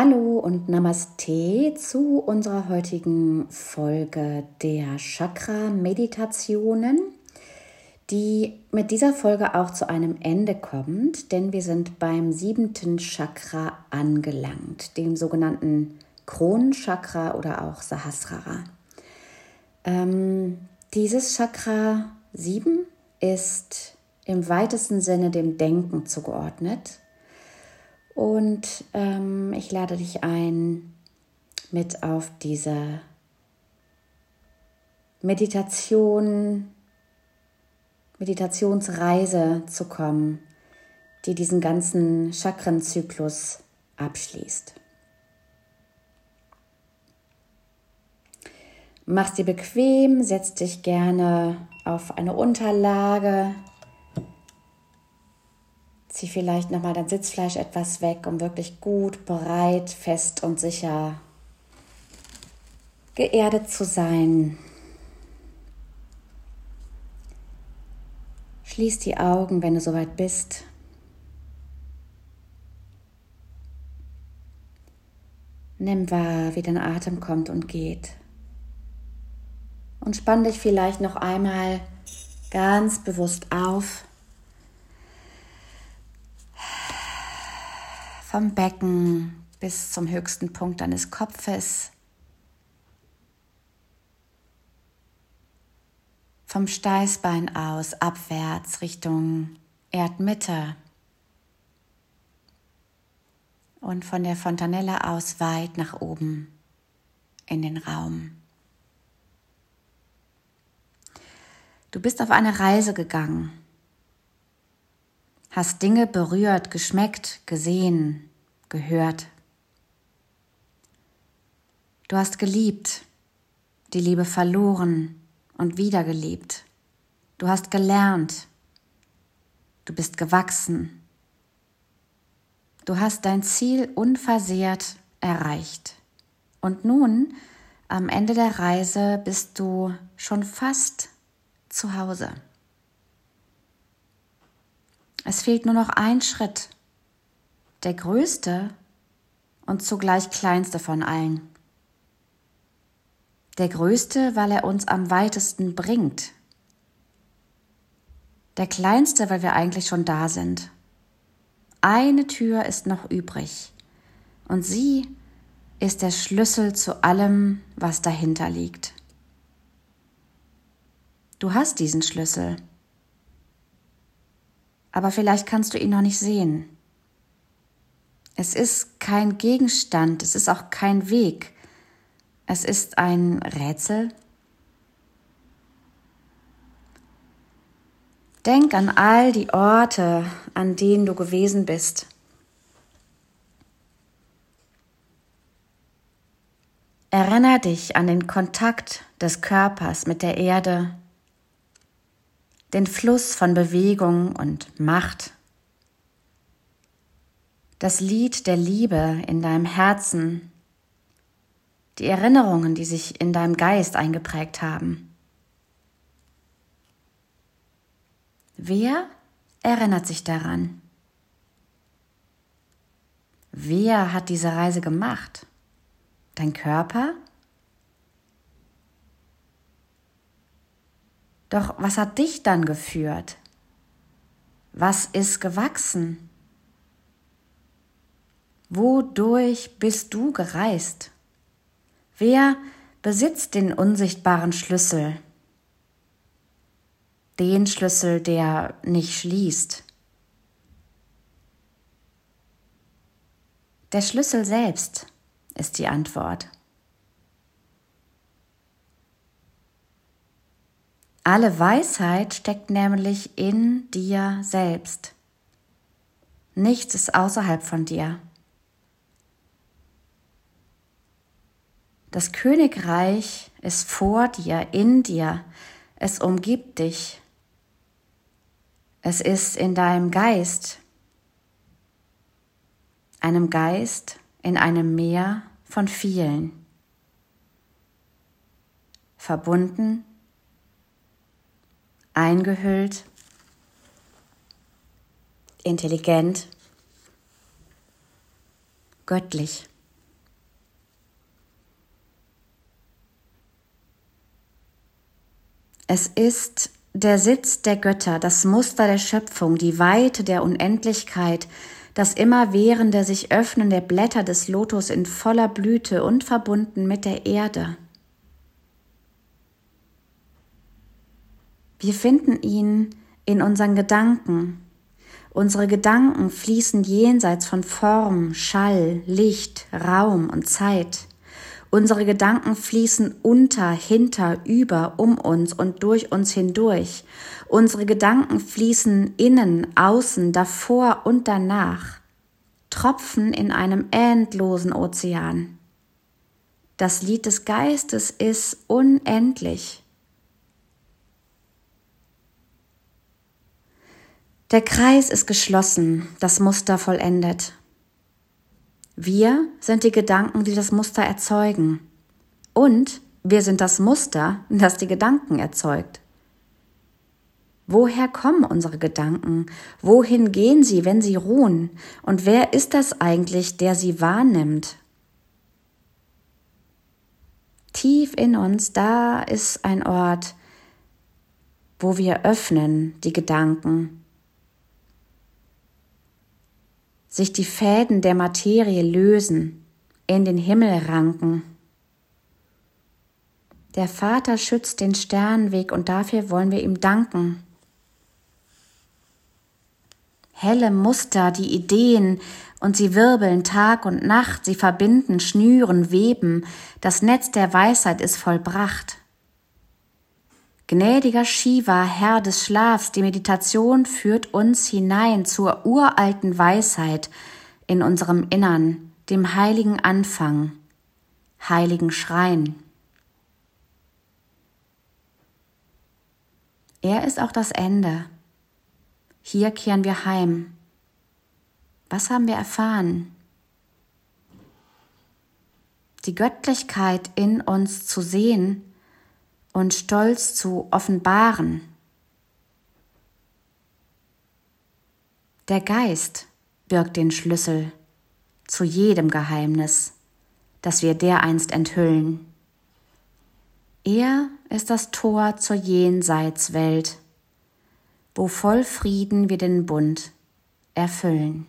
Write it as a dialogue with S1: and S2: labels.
S1: Hallo und Namaste zu unserer heutigen Folge der Chakra-Meditationen, die mit dieser Folge auch zu einem Ende kommt, denn wir sind beim siebenten Chakra angelangt, dem sogenannten Kronenchakra oder auch Sahasrara. Ähm, dieses Chakra 7 ist im weitesten Sinne dem Denken zugeordnet und ähm, ich lade dich ein, mit auf diese Meditation, Meditationsreise zu kommen, die diesen ganzen Chakrenzyklus abschließt. Mach's dir bequem, setz dich gerne auf eine Unterlage, Zieh vielleicht nochmal dein Sitzfleisch etwas weg, um wirklich gut, breit, fest und sicher geerdet zu sein. Schließ die Augen, wenn du soweit bist. Nimm wahr, wie dein Atem kommt und geht. Und spann dich vielleicht noch einmal ganz bewusst auf. Vom Becken bis zum höchsten Punkt deines Kopfes, vom Steißbein aus abwärts Richtung Erdmitte. Und von der Fontanelle aus weit nach oben in den Raum. Du bist auf eine Reise gegangen hast Dinge berührt, geschmeckt, gesehen, gehört. Du hast geliebt, die Liebe verloren und wieder geliebt. Du hast gelernt. Du bist gewachsen. Du hast dein Ziel unversehrt erreicht. Und nun, am Ende der Reise, bist du schon fast zu Hause. Es fehlt nur noch ein Schritt, der größte und zugleich kleinste von allen. Der größte, weil er uns am weitesten bringt. Der kleinste, weil wir eigentlich schon da sind. Eine Tür ist noch übrig und sie ist der Schlüssel zu allem, was dahinter liegt. Du hast diesen Schlüssel aber vielleicht kannst du ihn noch nicht sehen. Es ist kein Gegenstand, es ist auch kein Weg. Es ist ein Rätsel. Denk an all die Orte, an denen du gewesen bist. Erinner dich an den Kontakt des Körpers mit der Erde, den Fluss von Bewegung und Macht. Das Lied der Liebe in deinem Herzen, die Erinnerungen, die sich in deinem Geist eingeprägt haben. Wer erinnert sich daran? Wer hat diese Reise gemacht? Dein Körper? Doch was hat dich dann geführt? Was ist gewachsen? Wodurch bist du gereist? Wer besitzt den unsichtbaren Schlüssel? Den Schlüssel, der nicht schließt. Der Schlüssel selbst ist die Antwort. Alle Weisheit steckt nämlich in dir selbst. Nichts ist außerhalb von dir. Das Königreich ist vor dir, in dir, es umgibt dich. Es ist in deinem Geist, einem Geist in einem Meer von vielen, verbunden eingehüllt, intelligent, göttlich. Es ist der Sitz der Götter, das Muster der Schöpfung, die Weite der Unendlichkeit, das immerwährende sich Öffnen der Blätter des Lotus in voller Blüte und verbunden mit der Erde. Wir finden ihn in unseren Gedanken. Unsere Gedanken fließen jenseits von Form, Schall, Licht, Raum und Zeit. Unsere Gedanken fließen unter, hinter, über, um uns und durch uns hindurch. Unsere Gedanken fließen innen, außen, davor und danach. Tropfen in einem endlosen Ozean. Das Lied des Geistes ist unendlich. Der Kreis ist geschlossen, das Muster vollendet. Wir sind die Gedanken, die das Muster erzeugen. Und wir sind das Muster, das die Gedanken erzeugt. Woher kommen unsere Gedanken? Wohin gehen sie, wenn sie ruhen? Und wer ist das eigentlich, der sie wahrnimmt? Tief in uns, da ist ein Ort, wo wir öffnen die Gedanken sich die Fäden der Materie lösen, in den Himmel ranken. Der Vater schützt den Sternenweg und dafür wollen wir ihm danken. Helle Muster, die Ideen, und sie wirbeln Tag und Nacht, sie verbinden, schnüren, weben, das Netz der Weisheit ist vollbracht. Gnädiger Shiva, Herr des Schlafs, die Meditation führt uns hinein zur uralten Weisheit in unserem Innern, dem heiligen Anfang, heiligen Schrein. Er ist auch das Ende. Hier kehren wir heim. Was haben wir erfahren? Die Göttlichkeit in uns zu sehen, und Stolz zu offenbaren. Der Geist birgt den Schlüssel zu jedem Geheimnis, das wir dereinst enthüllen. Er ist das Tor zur Jenseitswelt, wo voll Frieden wir den Bund erfüllen.